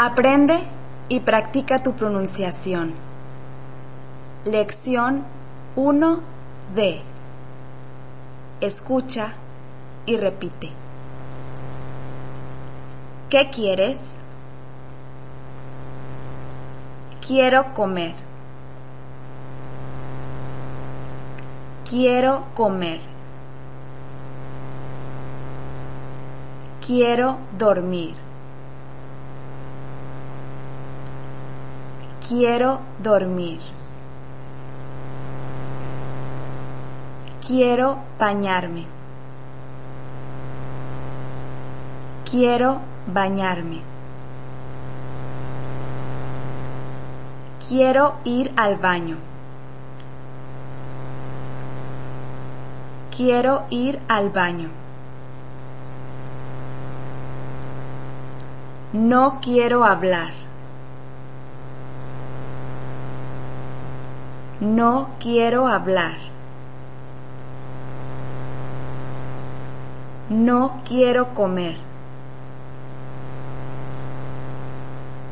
Aprende y practica tu pronunciación. Lección 1D. Escucha y repite. ¿Qué quieres? Quiero comer. Quiero comer. Quiero dormir. Quiero dormir. Quiero bañarme. Quiero bañarme. Quiero ir al baño. Quiero ir al baño. No quiero hablar. No quiero hablar. No quiero comer.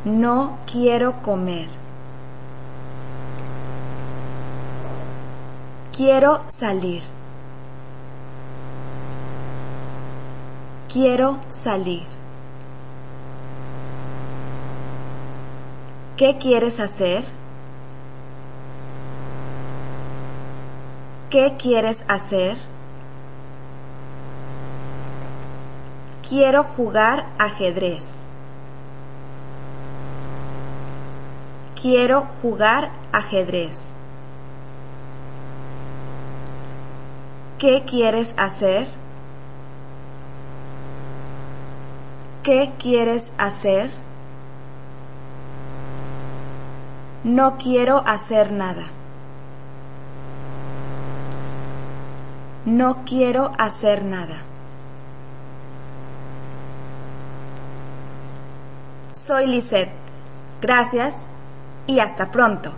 No quiero comer. Quiero salir. Quiero salir. ¿Qué quieres hacer? ¿Qué quieres hacer? Quiero jugar ajedrez. Quiero jugar ajedrez. ¿Qué quieres hacer? ¿Qué quieres hacer? No quiero hacer nada. No quiero hacer nada. Soy Lisette. Gracias y hasta pronto.